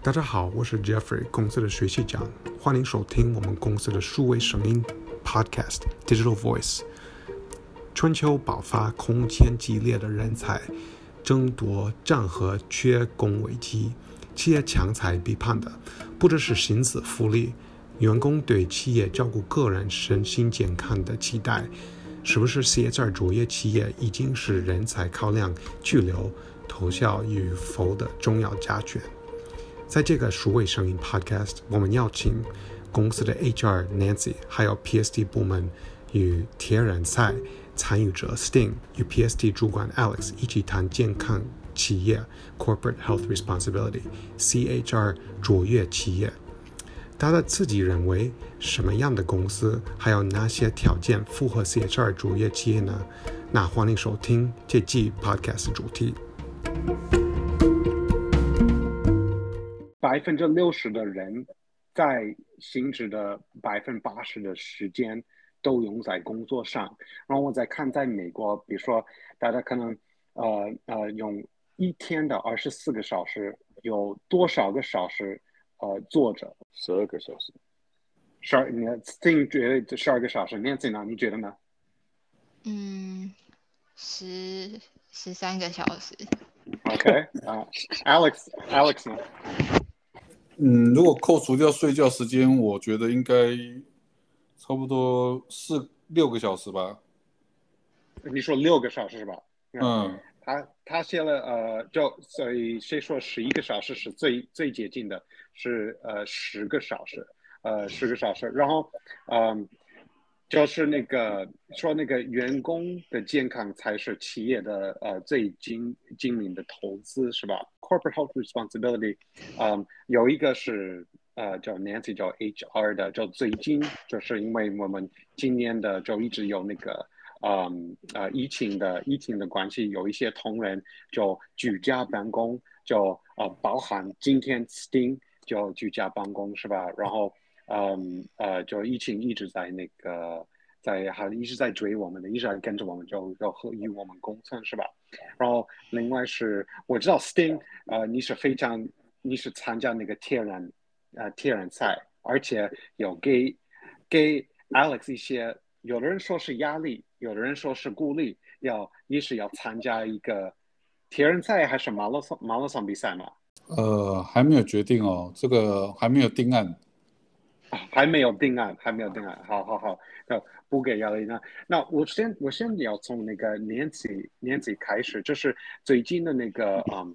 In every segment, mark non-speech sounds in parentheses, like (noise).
大家好，我是 Jeffrey，公司的学习长，欢迎收听我们公司的数位声音 Podcast Digital Voice。春秋爆发空前激烈的人才争夺战和缺工危机，企业强才必判的不只是薪资福利，员工对企业照顾个人身心健康的期待，是不是 CHR 卓越企业已经是人才考量去留投效与否的重要加权？在这个数位声音 Podcast，我们邀请公司的 HR Nancy，还有 PSD 部门与铁人赛参与者 Sting 与 PSD 主管 Alex 一起谈健康企业 Corporate Health Responsibility（CHR） 卓越企业。大家自己认为什么样的公司，还有哪些条件符合 CHR 卓越企业呢？那欢迎收听这季 Podcast 主题。百分之六十的人在薪资的百分之八十的时间都用在工作上。然后我再看，在美国，比如说大家可能呃呃用一天的二十四个小时，有多少个小时？呃，坐着十二个小时，十二，你自己觉得十二个小时，Nancy 呢？你觉得呢？嗯，十十三个小时。OK，啊、uh,，Alex，Alex 呢？嗯，如果扣除掉睡觉时间，我觉得应该差不多四六个小时吧。你说六个小时是吧？嗯。他他写了呃，就所以谁说十一个小时是最最接近的，是呃十个小时，呃十个小时。然后嗯、就是那个说那个员工的健康才是企业的呃最精精明的投资是吧？Corporate health responsibility，嗯、有一个是呃叫 Nancy 叫 HR 的，就最近就是因为我们今年的就一直有那个。嗯呃，疫情的疫情的关系，有一些同仁就居家办公，就呃包含今天 Sting 就居家办公是吧？然后嗯呃，就疫情一直在那个在还一直在追我们的，一直在跟着我们，就就和与我们共存是吧？然后另外是我知道 Sting 呃你是非常你是参加那个铁人呃铁人赛，而且有给给 Alex 一些。有的人说是压力，有的人说是鼓励，要一是要参加一个铁人赛还是马拉松马拉松比赛嘛？呃，还没有决定哦，这个还没有定案。还没有定案，还没有定案。好好好，那不给压力。那那我先我先要从那个年纪年纪开始，就是最近的那个嗯，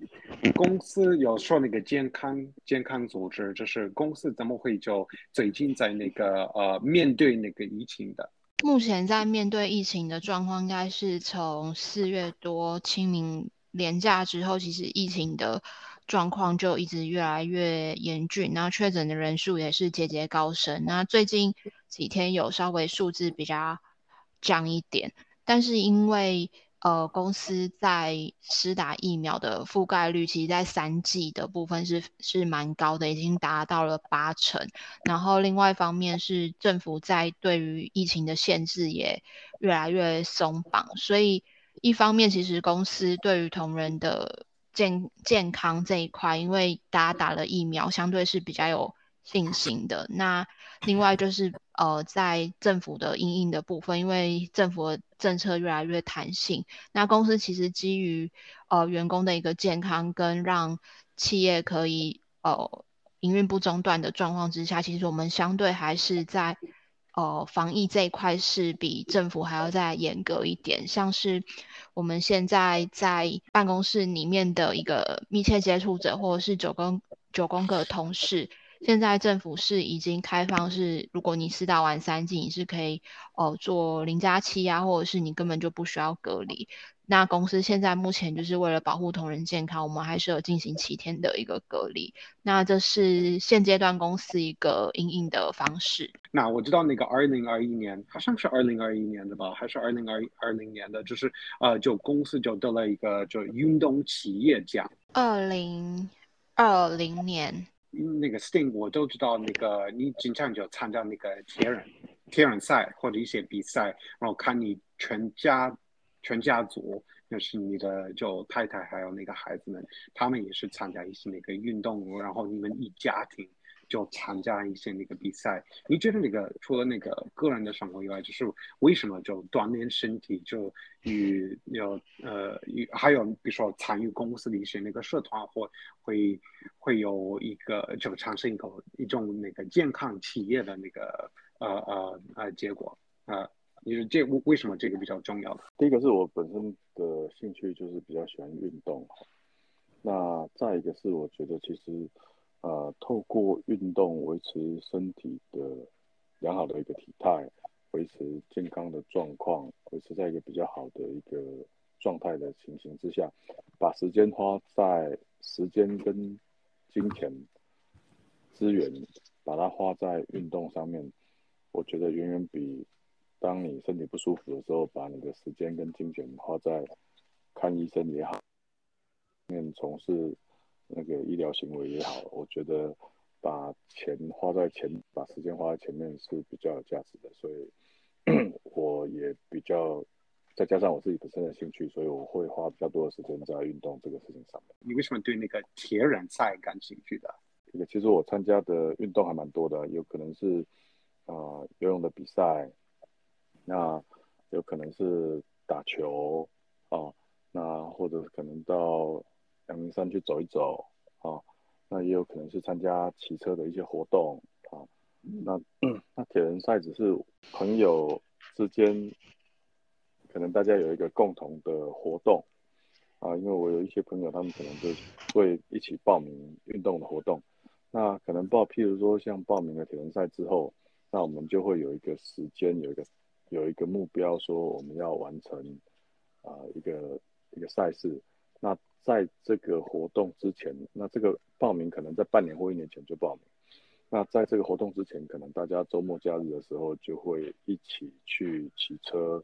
公司有说那个健康健康组织，就是公司怎么会就最近在那个呃面对那个疫情的？目前在面对疫情的状况，应该是从四月多清明连假之后，其实疫情的状况就一直越来越严峻，然后确诊的人数也是节节高升。那最近几天有稍微数字比较降一点，但是因为呃，公司在施打疫苗的覆盖率，其实在三剂的部分是是蛮高的，已经达到了八成。然后另外一方面是政府在对于疫情的限制也越来越松绑，所以一方面其实公司对于同仁的健健康这一块，因为大家打了疫苗，相对是比较有信心的。那另外就是呃，在政府的因应的部分，因为政府的政策越来越弹性，那公司其实基于呃员工的一个健康跟让企业可以呃营运不中断的状况之下，其实我们相对还是在呃防疫这一块是比政府还要再严格一点，像是我们现在在办公室里面的一个密切接触者或者是九宫九宫格同事。现在政府是已经开放，是如果你四打完三剂，你是可以哦、呃、做零加七啊，或者是你根本就不需要隔离。那公司现在目前就是为了保护同仁健康，我们还是有进行七天的一个隔离。那这是现阶段公司一个因应的方式。那我知道那个二零二一年好像是二零二一年的吧，还是二零二二零年的，就是呃就公司就得了一个就运动企业奖。二零二零年。那个 Sting 我都知道，那个你经常就参加那个铁人铁人赛或者一些比赛，然后看你全家全家族，就是你的就太太还有那个孩子们，他们也是参加一些那个运动，然后你们一家庭。就参加一些那个比赛，你觉得那个除了那个个人的生活以外，就是为什么就锻炼身体就与有呃与还有比如说参与公司的一些那个社团或会会有一个就产生一个一种那个健康企业的那个呃呃呃结果啊？呃、你说这为什么这个比较重要？第一个是我本身的兴趣就是比较喜欢运动，那再一个是我觉得其实。呃，透过运动维持身体的良好的一个体态，维持健康的状况，维持在一个比较好的一个状态的情形之下，把时间花在时间跟金钱资源，把它花在运动上面，我觉得远远比当你身体不舒服的时候，把你的时间跟金钱花在看医生也好，面从事。那个医疗行为也好，我觉得把钱花在前，把时间花在前面是比较有价值的，所以 (clears throat) 我也比较，再加上我自己本身的兴趣，所以我会花比较多的时间在运动这个事情上面。你为什么对那个铁人赛感兴趣的？这个其实我参加的运动还蛮多的，有可能是啊、呃、游泳的比赛，那有可能是打球啊，那或者可能到。阳明山去走一走，啊，那也有可能是参加骑车的一些活动，啊，那 (clears throat) 那铁人赛只是朋友之间，可能大家有一个共同的活动，啊，因为我有一些朋友，他们可能就会一起报名运动的活动，那可能报，譬如说像报名了铁人赛之后，那我们就会有一个时间，有一个有一个目标，说我们要完成啊一个一个赛事，那。在这个活动之前，那这个报名可能在半年或一年前就报名。那在这个活动之前，可能大家周末假日的时候就会一起去骑车，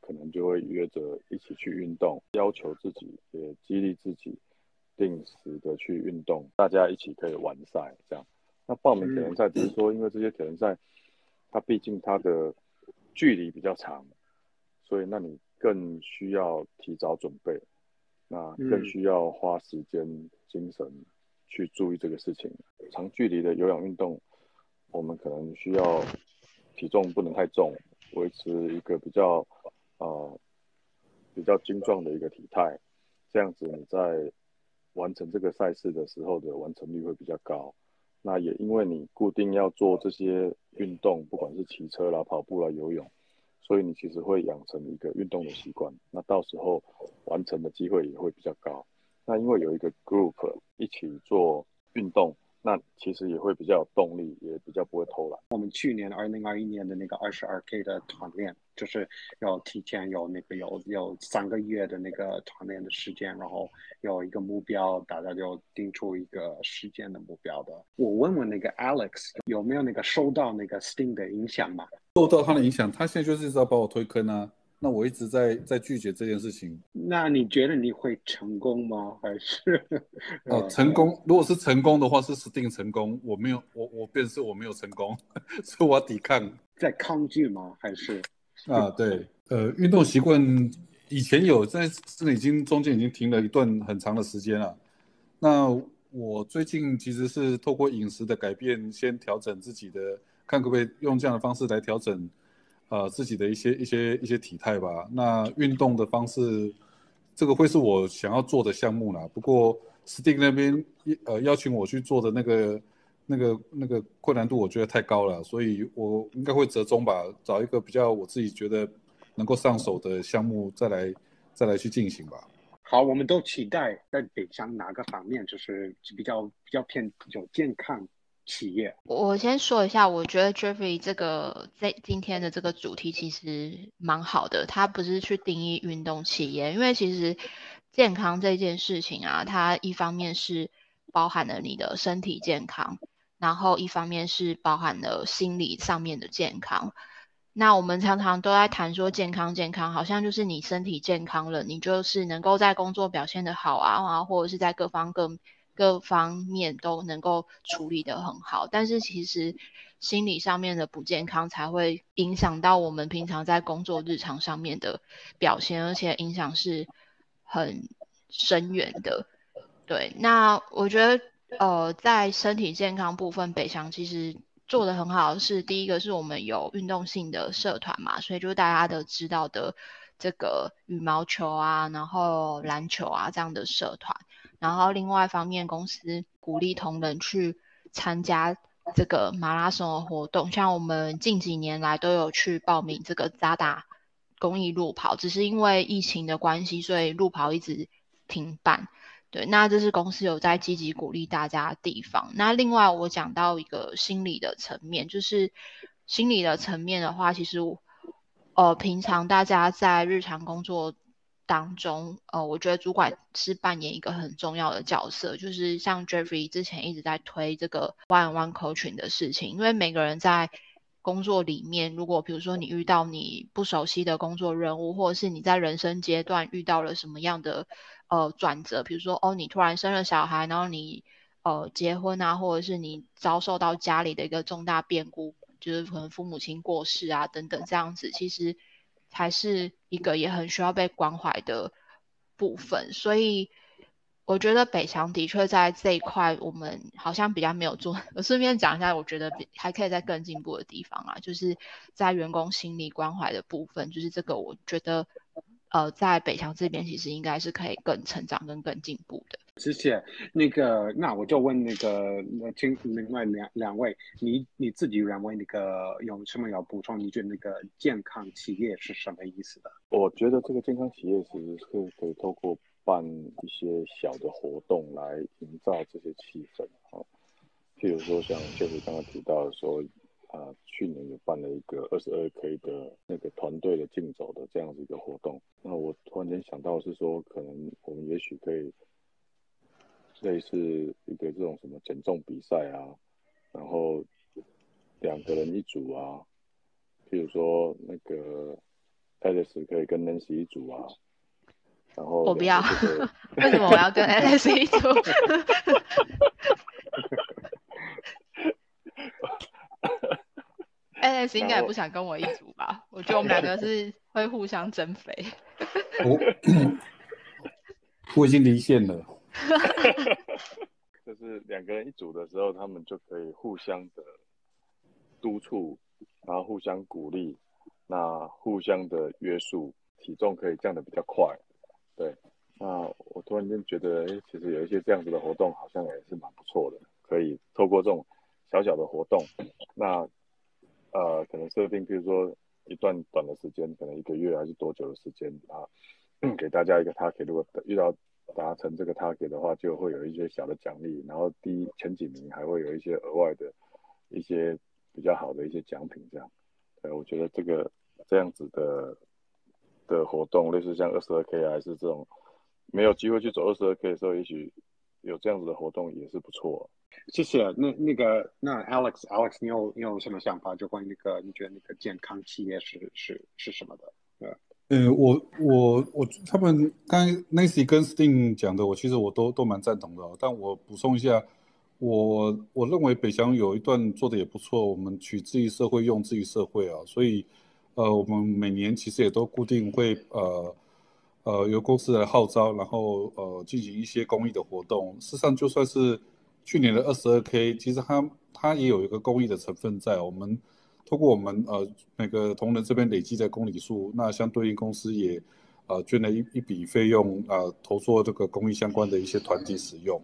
可能就会约着一起去运动，要求自己也激励自己，定时的去运动，大家一起可以完赛这样。那报名铁人赛只是说，因为这些铁人赛，它毕竟它的距离比较长，所以那你更需要提早准备。那更需要花时间、精神去注意这个事情。长距离的有氧运动，我们可能需要体重不能太重，维持一个比较呃比较精壮的一个体态，这样子你在完成这个赛事的时候的完成率会比较高。那也因为你固定要做这些运动，不管是骑车啦、跑步啦、游泳。所以你其实会养成一个运动的习惯，那到时候完成的机会也会比较高。那因为有一个 group 一起做运动，那其实也会比较有动力，也比较不会偷懒。我们去年二零二一年的那个二十二 K 的团练，就是要提前有那个有有三个月的那个团练的时间，然后有一个目标，大家就定出一个时间的目标的。我问问那个 Alex 有没有那个受到那个 Sting 的影响嘛？受到他的影响，他现在就是要把我推坑啊。那我一直在在拒绝这件事情。那你觉得你会成功吗？(laughs) 还是哦，成功？如果是成功的话，是 Sting 成功。我没有，我我便是我没有成功，(laughs) 所以我要抵抗。在抗拒吗？还是啊，对，呃，运动习惯以前有，在这已经中间已经停了一段很长的时间了。那我最近其实是透过饮食的改变，先调整自己的。看可不可以用这样的方式来调整，呃，自己的一些一些一些体态吧。那运动的方式，这个会是我想要做的项目啦。不过，Sting 那边呃邀请我去做的那个那个那个困难度，我觉得太高了，所以我应该会折中吧，找一个比较我自己觉得能够上手的项目再来再来去进行吧。好，我们都期待在北向哪个方面，就是比较比较偏有健康。企业，我先说一下，我觉得 Jeffrey 这个在今天的这个主题其实蛮好的。他不是去定义运动企业，因为其实健康这件事情啊，它一方面是包含了你的身体健康，然后一方面是包含了心理上面的健康。那我们常常都在谈说健康，健康好像就是你身体健康了，你就是能够在工作表现得好啊，或者是在各方各各方面都能够处理得很好，但是其实心理上面的不健康才会影响到我们平常在工作日常上面的表现，而且影响是很深远的。对，那我觉得呃，在身体健康部分，北翔其实做得很好的是，第一个是我们有运动性的社团嘛，所以就大家都知道的这个羽毛球啊，然后篮球啊这样的社团。然后另外一方面，公司鼓励同仁去参加这个马拉松的活动，像我们近几年来都有去报名这个 ZADA 公益路跑，只是因为疫情的关系，所以路跑一直停办。对，那这是公司有在积极鼓励大家的地方。那另外我讲到一个心理的层面，就是心理的层面的话，其实呃平常大家在日常工作。当中，呃，我觉得主管是扮演一个很重要的角色，就是像 Jeffrey 之前一直在推这个 One-on-One Coaching 的事情，因为每个人在工作里面，如果比如说你遇到你不熟悉的工作任务，或者是你在人生阶段遇到了什么样的呃转折，比如说哦，你突然生了小孩，然后你呃结婚啊，或者是你遭受到家里的一个重大变故，就是可能父母亲过世啊等等这样子，其实。才是一个也很需要被关怀的部分，所以我觉得北翔的确在这一块，我们好像比较没有做。我顺便讲一下，我觉得还可以在更进步的地方啊，就是在员工心理关怀的部分，就是这个我觉得，呃，在北翔这边其实应该是可以更成长跟更进步的。谢谢。那个，那我就问那个，听另外两两位，你你自己认为那个有什么要补充？你觉得那个健康企业是什么意思的？我觉得这个健康企业其实是可以透过办一些小的活动来营造这些气氛。哈，譬如说像就是刚刚提到的说，啊、呃，去年有办了一个二十二 K 的那个团队的竞走的这样子一个活动。那我突然间想到是说，可能我们也许可以。类似一个这种什么减重比赛啊，然后两个人一组啊，譬如说那个 Alice 可以跟 Nancy 一组啊，然后我不要，为什么我要跟 (laughs) Alice 一组 (laughs)？Alice 应该也不想跟我一组吧？我觉得我们两个是会互相增肥。我 (laughs) 我已经离线了。(laughs) 就是两个人一组的时候，他们就可以互相的督促，然后互相鼓励，那互相的约束，体重可以降得比较快。对，那我突然间觉得，哎，其实有一些这样子的活动，好像也是蛮不错的。可以透过这种小小的活动，那呃，可能设定，比如说一段短的时间，可能一个月还是多久的时间啊，给大家一个 target，如果遇到。达成这个 target 的话，就会有一些小的奖励，然后第一前几名还会有一些额外的一些比较好的一些奖品，这样。呃，我觉得这个这样子的的活动，类似像二十二 K 还是这种没有机会去走二十二 K 的时候，也许有这样子的活动也是不错。谢谢。那那个那 Alex Alex，你有你有什么想法？就关于那个你觉得那个健康企业是是是什么的？对。呃，我我我，他们刚才 Nancy 跟 Sting 讲的，我其实我都都蛮赞同的。但我补充一下，我我认为北翔有一段做的也不错，我们取自于社会，用自于社会啊。所以，呃，我们每年其实也都固定会呃呃由公司来号召，然后呃进行一些公益的活动。事实上，就算是去年的二十二 K，其实它它也有一个公益的成分在我们。通过我们呃那个同仁这边累积的公里数，那相对应公司也呃捐了一一笔费用啊、呃，投做这个公益相关的一些团体使用。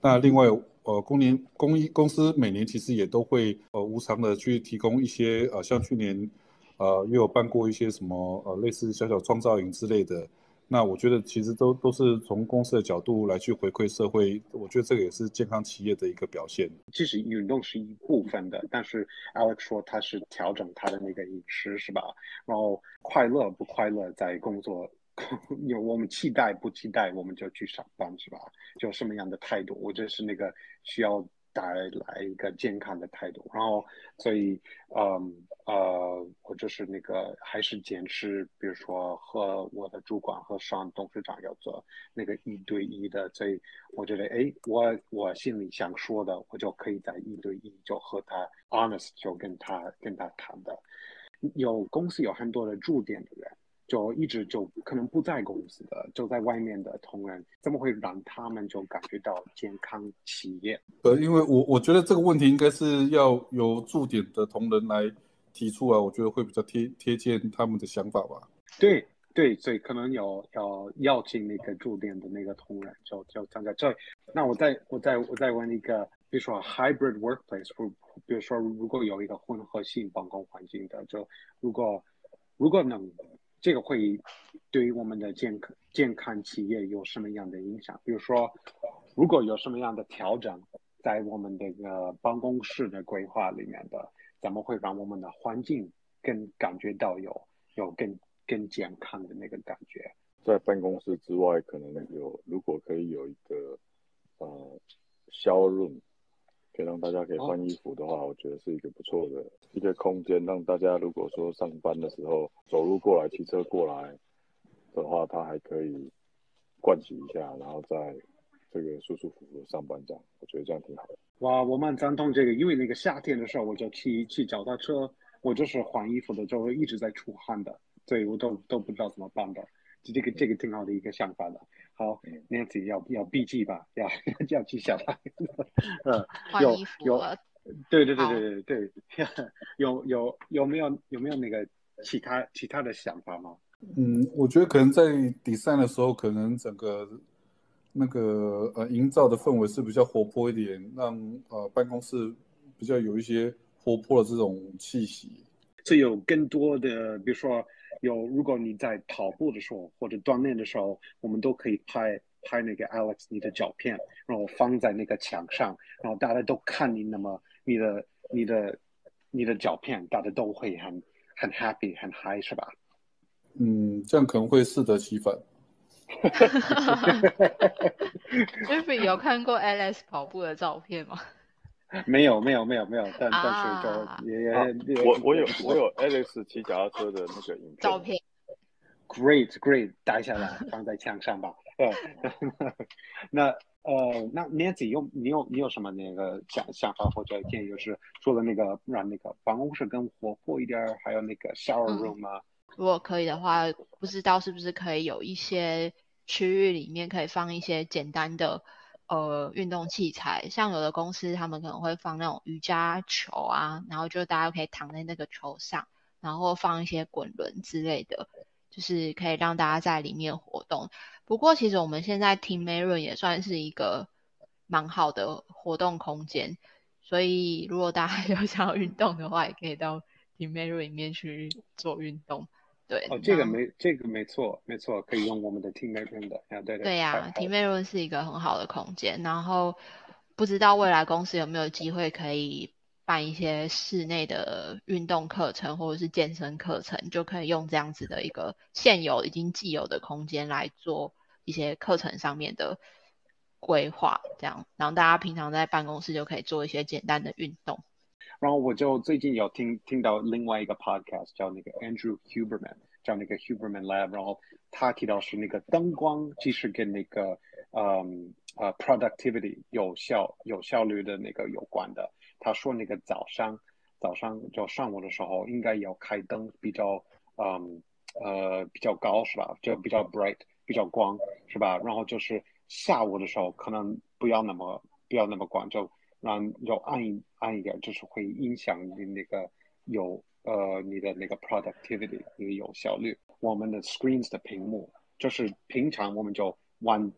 那另外呃公年公益公司每年其实也都会呃无偿的去提供一些呃像去年呃也有办过一些什么呃类似小小创造营之类的。那我觉得其实都都是从公司的角度来去回馈社会，我觉得这个也是健康企业的一个表现。其实运动是一部分的，但是 Alex 说他是调整他的那个饮食，是吧？然后快乐不快乐在工作，(laughs) 有我们期待不期待，我们就去上班，是吧？就什么样的态度，我觉得是那个需要。带来一个健康的态度。然后，所以，嗯呃，我就是那个还是坚持，比如说和我的主管和上董事长要做那个一对一的。所以，我觉得，哎，我我心里想说的，我就可以在一对一就和他 honest 就跟他跟他谈的。有公司有很多的驻点的人。就一直就可能不在公司的，就在外面的同仁，怎么会让他们就感觉到健康企业？呃，因为我我觉得这个问题应该是要由驻点的同仁来提出啊，我觉得会比较贴贴切他们的想法吧。对对，所以可能有要邀请那个驻点的那个同仁，就就站在这。那我再我再我再问一个，比如说 hybrid workplace，或比如说如果有一个混合性办公环境的，就如果如果能。这个会对于我们的健康健康企业有什么样的影响？比如说，如果有什么样的调整在我们这个办公室的规划里面的，怎么会让我们的环境更感觉到有有更更健康的那个感觉？在办公室之外，可能有如果可以有一个呃 showroom。可以让大家可以换衣服的话，我觉得是一个不错的一个空间，让大家如果说上班的时候走路过来、骑车过来的话，他还可以灌洗一下，然后再这个舒舒服服的上班这样，我觉得这样挺好的。哇，我蛮赞同这个，因为那个夏天的时候，我就骑骑脚踏车，我就是换衣服的时候一直在出汗的，所以我都都不知道怎么办的。这个这个挺好的一个想法的。好，Nancy 要要笔记吧，要 (laughs) 要记下来。嗯，有有，对对对对对对，(laughs) 有有有没有有没有那个其他其他的想法吗？嗯，我觉得可能在 design 的时候，可能整个那个呃营造的氛围是比较活泼一点，让呃办公室比较有一些活泼的这种气息。是有更多的，比如说。有，如果你在跑步的时候或者锻炼的时候，我们都可以拍拍那个 Alex 你的照片，然后放在那个墙上，然后大家都看你，那么你的你的你的照片，大家都会很很 happy 很 high 是吧？嗯，这样可能会适得其反。Jeffrey (laughs) (laughs) 有看过 Alex 跑步的照片吗？(laughs) 没有没有没有没有，但但是就也也、啊、我我有我有 Alex 骑脚踏车的那个影片照片，Great Great，带下来放在墙上吧。对，(laughs) 那呃那 Nancy 有你有你有什么那个想想法或者建议？就是除了那个让那个办公室更活泼一点，还有那个 shower room 吗？如果可以的话，不知道是不是可以有一些区域里面可以放一些简单的。呃，运动器材，像有的公司他们可能会放那种瑜伽球啊，然后就大家可以躺在那个球上，然后放一些滚轮之类的，就是可以让大家在里面活动。不过其实我们现在 Team Maroon 也算是一个蛮好的活动空间，所以如果大家 (laughs) 有想要运动的话，也可以到 Team Maroon 里面去做运动。对哦，这个没这个没错没错，可以用我们的 Team Maroon 的啊，对对对呀，Team Maroon 是一个很好的空间。然后不知道未来公司有没有机会可以办一些室内的运动课程或者是健身课程，就可以用这样子的一个现有已经既有的空间来做一些课程上面的规划，这样，然后大家平常在办公室就可以做一些简单的运动。然后我就最近有听听到另外一个 podcast 叫那个 Andrew Huberman，叫那个 Huberman Lab，然后他提到是那个灯光其实跟那个嗯呃 productivity 有效有效率的那个有关的。他说那个早上早上就上午的时候应该要开灯比较嗯呃比较高是吧？就比较 bright 比较光是吧？然后就是下午的时候可能不要那么不要那么光就。让要暗一暗一点，就是会影响你那个有呃你的那个 productivity，你的有效率。我们的 screens 的屏幕，就是平常我们就往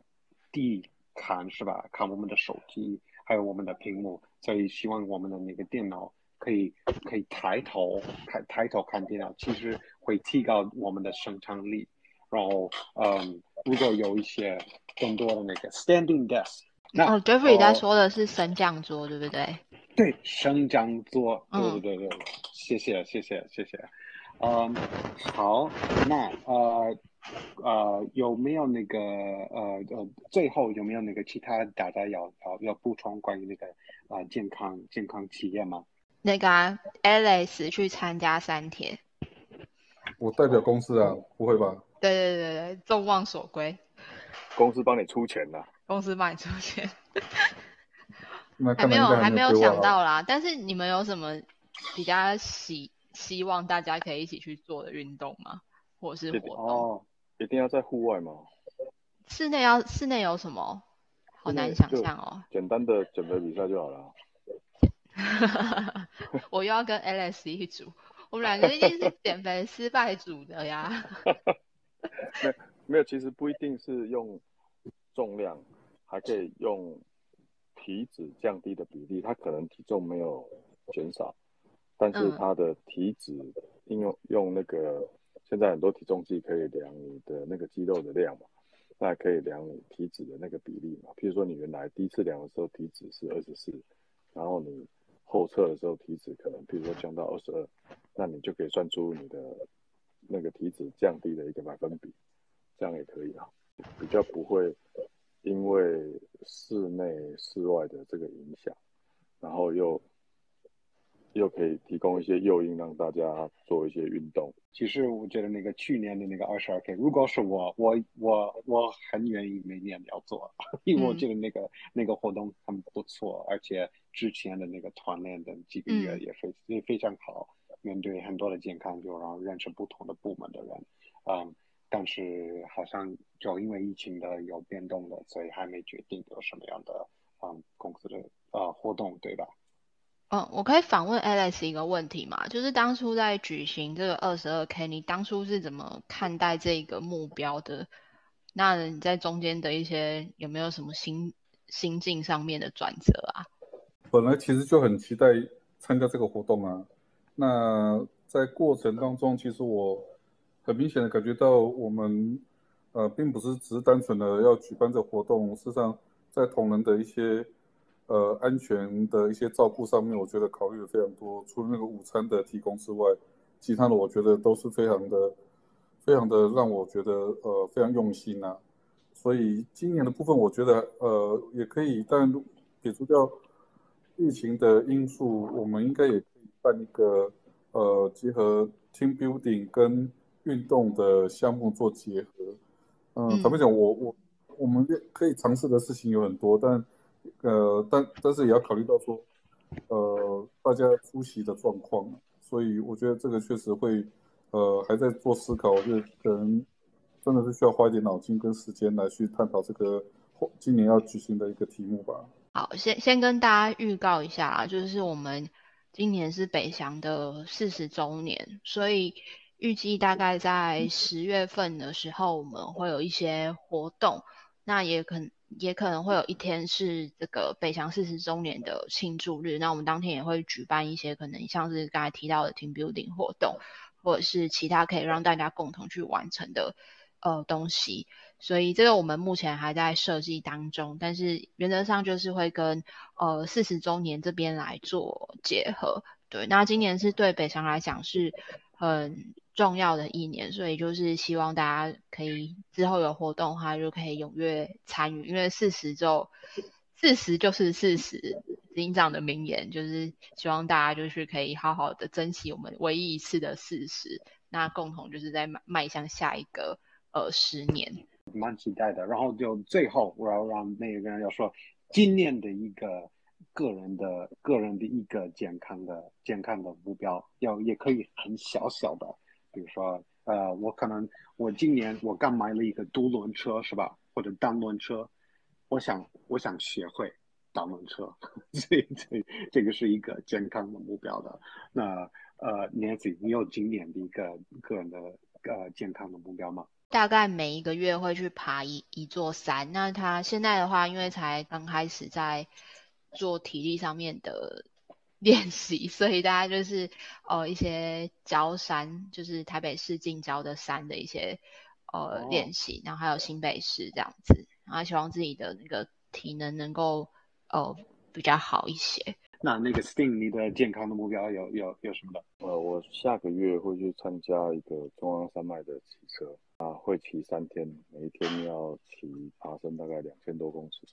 地看是吧？看我们的手机，还有我们的屏幕，所以希望我们的那个电脑可以可以抬头看抬头看电脑，其实会提高我们的生产力。然后嗯，如果有一些更多的那个 standing desk。那哦，Jeffrey 在说的是升降桌，对不对？对，升降桌，对对对对，谢谢谢谢谢谢。嗯，好，那呃，呃，有没有那个呃呃，最后有没有那个其他大家要要要补充关于那个啊、呃、健康健康体验吗？那个、啊、Alex 去参加三天，我代表公司啊，哦、不会吧？对对对对，众望所归，公司帮你出钱了，公司帮你出钱，还，没有还没有想到啦。但是你们有什么比较希希望大家可以一起去做的运动吗？或者是活动？哦一定要在户外吗？室内要室内有什么？好难想象哦。简单的减肥比赛就好了。(laughs) 我又要跟 Alex 一组，我们两个一定是减肥失败组的呀。(laughs) 没有没有，其实不一定是用重量，还可以用体脂降低的比例。他可能体重没有减少，但是他的体脂应用用那个。现在很多体重计可以量你的那个肌肉的量嘛，那还可以量你体脂的那个比例嘛。譬如说你原来第一次量的时候体脂是二十四，然后你后测的时候体脂可能譬如说降到二十二，那你就可以算出你的那个体脂降低的一个百分比，这样也可以啊，比较不会因为室内室外的这个影响，然后又。又可以提供一些诱因，让大家做一些运动。其实我觉得那个去年的那个二十二 K，如果是我，我我我很愿意每年要做，(laughs) 因为我觉得那个、嗯、那个活动很不错，而且之前的那个团练的几个月也非也非常好，面对很多的健康，就让认识不同的部门的人。嗯，但是好像就因为疫情的有变动了，所以还没决定有什么样的嗯公司的呃活动，对吧？嗯，我可以访问 Alex 一个问题嘛？就是当初在举行这个二十二 K，你当初是怎么看待这个目标的？那你在中间的一些有没有什么心心境上面的转折啊？本来其实就很期待参加这个活动啊。那在过程当中，其实我很明显的感觉到，我们呃并不是只是单纯的要举办这活动，事实上在同仁的一些。呃，安全的一些照顾上面，我觉得考虑的非常多。除了那个午餐的提供之外，其他的我觉得都是非常的、非常的让我觉得呃非常用心啊。所以今年的部分，我觉得呃也可以，但撇除掉疫情的因素，我们应该也可以办一个呃结合 team building 跟运动的项目做结合。呃、嗯，坦白讲，我我我们可以尝试的事情有很多，但。呃，但但是也要考虑到说，呃，大家出席的状况，所以我觉得这个确实会，呃，还在做思考，我觉得可能真的是需要花一点脑筋跟时间来去探讨这个今年要举行的一个题目吧。好，先先跟大家预告一下啊，就是我们今年是北翔的四十周年，所以预计大概在十月份的时候，我们会有一些活动，那也可能。也可能会有一天是这个北翔四十周年的庆祝日，那我们当天也会举办一些可能像是刚才提到的 team building 活动，或者是其他可以让大家共同去完成的呃东西。所以这个我们目前还在设计当中，但是原则上就是会跟呃四十周年这边来做结合。对，那今年是对北翔来讲是很重要的一年，所以就是希望大家可以之后有活动的话，就可以踊跃参与。因为四十就四十就是四十，警长的名言就是希望大家就是可以好好的珍惜我们唯一一次的四十，那共同就是在迈迈向下一个呃十年。蛮期待的。然后就最后我要让那个人要说今年的一个个人的个人的一个健康的健康的目标，要也可以很小小的。比如说，呃，我可能我今年我刚买了一个独轮车，是吧？或者单轮车，我想我想学会单轮车，(laughs) 所以这这个是一个健康的目标的。那呃，Nancy，你有今年的一个个人的呃健康的目标吗？大概每一个月会去爬一一座山。那他现在的话，因为才刚开始在做体力上面的。练习，所以大家就是呃一些郊山，就是台北市近郊的山的一些呃练习，然后还有新北市这样子，然后希望自己的那个体能能够呃比较好一些。那那个 Sting，你的健康的目标有有有什么的？呃，我下个月会去参加一个中央山脉的骑车，啊，会骑三天，每一天要骑爬升大概两千多公尺，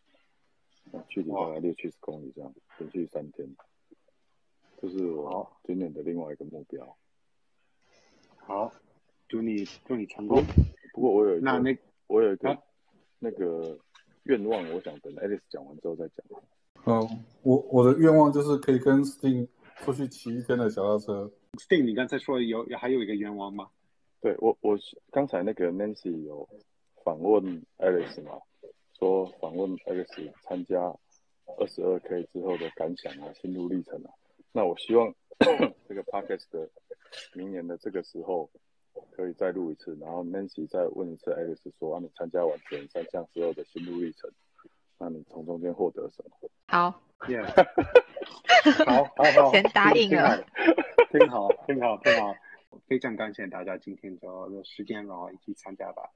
那距离大概六七十公里这样，连续三天，这是我今年的另外一个目标。好，祝你祝你成功。不过我有一个那那我有一个、啊、那个愿望，我想等 Alice 讲完之后再讲。嗯，我我的愿望就是可以跟 Sting 出去骑一天的小踏车。Sting，你刚才说有还有一个愿望吗？对我，我刚才那个 Nancy 有访问 Alice 嘛，说访问 Alice 参加二十二 K 之后的感想啊，心路历程啊。那我希望 (coughs) 这个 Podcast 的明年的这个时候可以再录一次，然后 Nancy 再问一次 Alice 说，啊，你参加完前三项之后的心路历程，那你从中间获得什么？好，Yeah，好好 (laughs) 好，先答应了，挺好，挺好，挺好。非常感谢大家今天就有时间，然后一起参加吧。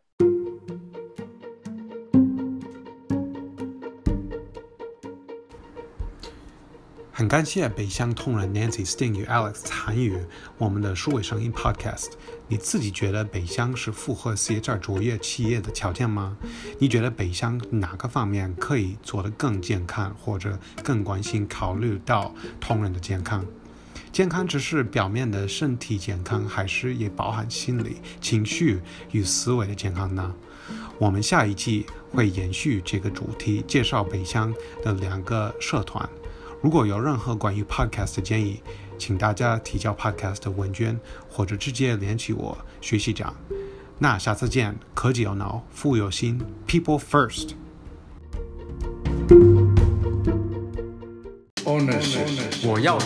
很感谢北乡同仁 Nancy、Sting 与 Alex 参与我们的数位声音 Podcast。你自己觉得北乡是符合 CHR 卓越企业的条件吗？你觉得北乡哪个方面可以做得更健康，或者更关心考虑到同仁的健康？健康只是表面的身体健康，还是也包含心理、情绪与思维的健康呢？我们下一季会延续这个主题，介绍北乡的两个社团。如果有任何关于 Podcast 的建议，请大家提交 Podcast 的问卷，或者直接联系我学习长。那下次见，科技有脑，富有心，People First。Honest，我要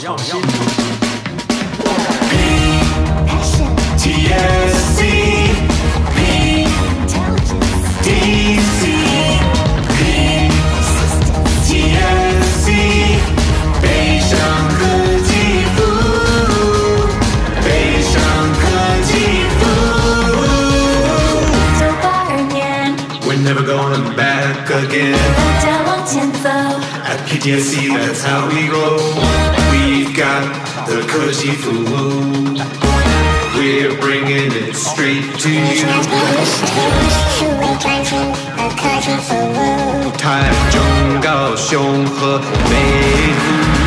创新。台中高雄和美。